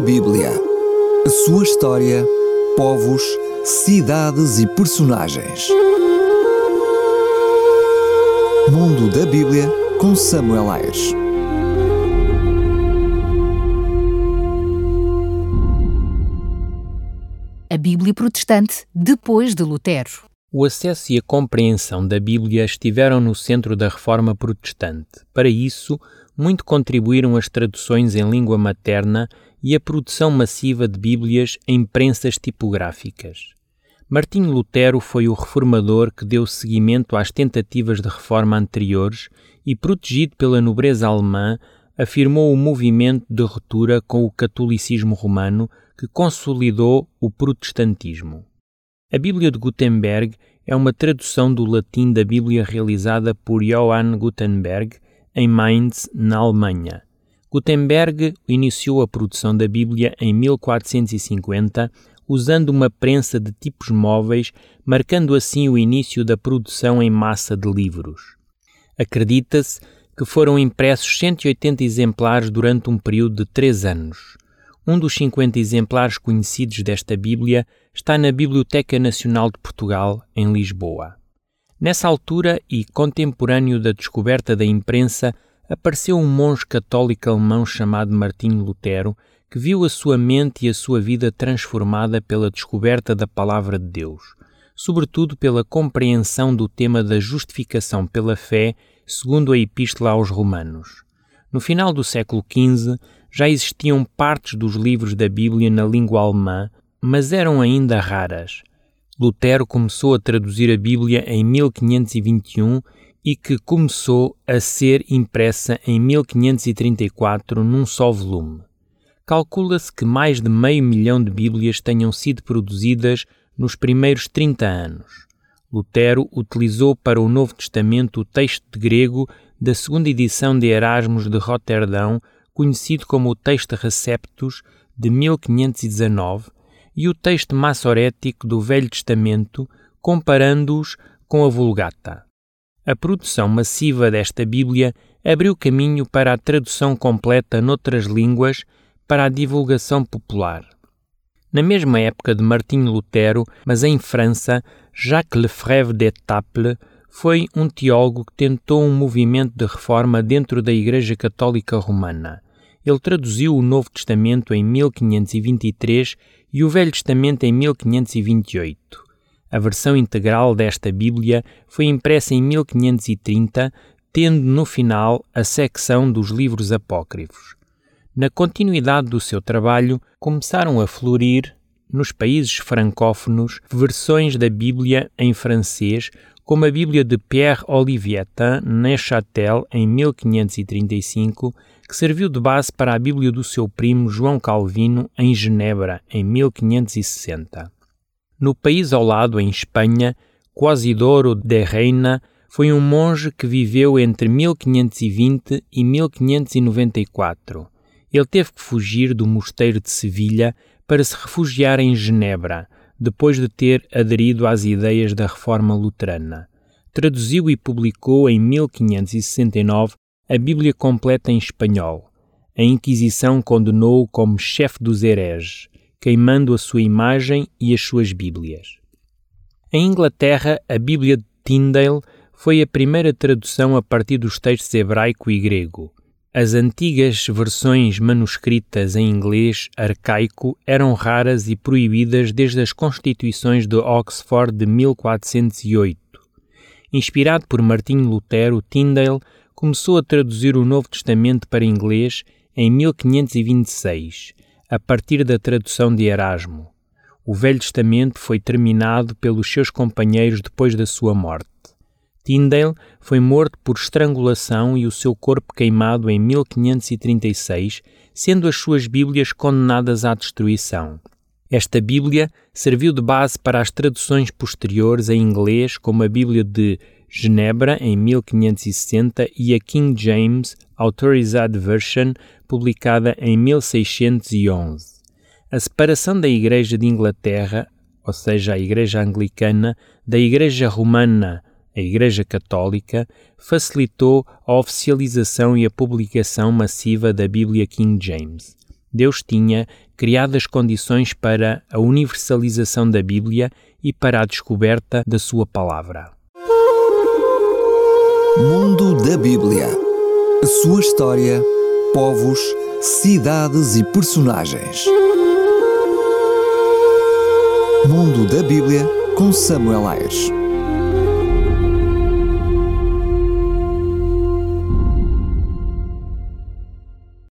A Bíblia. A sua história, povos, cidades e personagens. Mundo da Bíblia com Samuel Ayres. A Bíblia Protestante depois de Lutero. O acesso e a compreensão da Bíblia estiveram no centro da reforma protestante. Para isso, muito contribuíram as traduções em língua materna e a produção massiva de Bíblias em prensas tipográficas. Martinho Lutero foi o reformador que deu seguimento às tentativas de reforma anteriores e, protegido pela nobreza alemã, afirmou o movimento de ruptura com o catolicismo romano que consolidou o protestantismo. A Bíblia de Gutenberg é uma tradução do latim da Bíblia realizada por Johann Gutenberg em Mainz, na Alemanha. Gutenberg iniciou a produção da Bíblia em 1450 usando uma prensa de tipos móveis, marcando assim o início da produção em massa de livros. Acredita-se que foram impressos 180 exemplares durante um período de três anos. Um dos 50 exemplares conhecidos desta Bíblia está na Biblioteca Nacional de Portugal, em Lisboa. Nessa altura e contemporâneo da descoberta da imprensa, apareceu um monge católico alemão chamado Martinho Lutero, que viu a sua mente e a sua vida transformada pela descoberta da Palavra de Deus, sobretudo pela compreensão do tema da justificação pela fé, segundo a Epístola aos Romanos. No final do século XV, já existiam partes dos livros da Bíblia na língua alemã, mas eram ainda raras. Lutero começou a traduzir a Bíblia em 1521 e que começou a ser impressa em 1534 num só volume. Calcula-se que mais de meio milhão de Bíblias tenham sido produzidas nos primeiros 30 anos. Lutero utilizou para o Novo Testamento o texto de grego da segunda edição de Erasmus de Roterdão, conhecido como o Texto Receptus de 1519, e o texto massorético do Velho Testamento, comparando-os com a Vulgata. A produção massiva desta Bíblia abriu caminho para a tradução completa noutras línguas para a divulgação popular. Na mesma época de Martinho Lutero, mas em França, Jacques Lefebvre d'Etaples foi um teólogo que tentou um movimento de reforma dentro da Igreja Católica Romana. Ele traduziu o Novo Testamento em 1523 e o Velho Testamento em 1528. A versão integral desta Bíblia foi impressa em 1530, tendo no final a secção dos livros apócrifos. Na continuidade do seu trabalho, começaram a florir, nos países francófonos, versões da Bíblia em francês, como a Bíblia de Pierre Olivietin Neuchâtel em 1535, que serviu de base para a Bíblia do seu primo João Calvino em Genebra em 1560. No país ao lado, em Espanha, Quasidoro de Reina foi um monge que viveu entre 1520 e 1594 ele teve que fugir do mosteiro de Sevilha para se refugiar em Genebra, depois de ter aderido às ideias da reforma luterana. Traduziu e publicou em 1569 a Bíblia completa em espanhol. A Inquisição condenou-o como chefe dos hereges, queimando a sua imagem e as suas Bíblias. Em Inglaterra, a Bíblia de Tyndale foi a primeira tradução a partir dos textos hebraico e grego. As antigas versões manuscritas em inglês arcaico eram raras e proibidas desde as Constituições de Oxford de 1408. Inspirado por Martinho Lutero, Tyndale começou a traduzir o Novo Testamento para inglês em 1526, a partir da tradução de Erasmo. O Velho Testamento foi terminado pelos seus companheiros depois da sua morte. Tyndale foi morto por estrangulação e o seu corpo queimado em 1536, sendo as suas Bíblias condenadas à destruição. Esta Bíblia serviu de base para as traduções posteriores em inglês, como a Bíblia de Genebra, em 1560, e a King James Authorized Version, publicada em 1611. A separação da Igreja de Inglaterra, ou seja, a Igreja Anglicana, da Igreja Romana a Igreja Católica facilitou a oficialização e a publicação massiva da Bíblia King James. Deus tinha criado as condições para a universalização da Bíblia e para a descoberta da sua palavra. Mundo da Bíblia. A sua história, povos, cidades e personagens. Mundo da Bíblia com Samuel Ayres.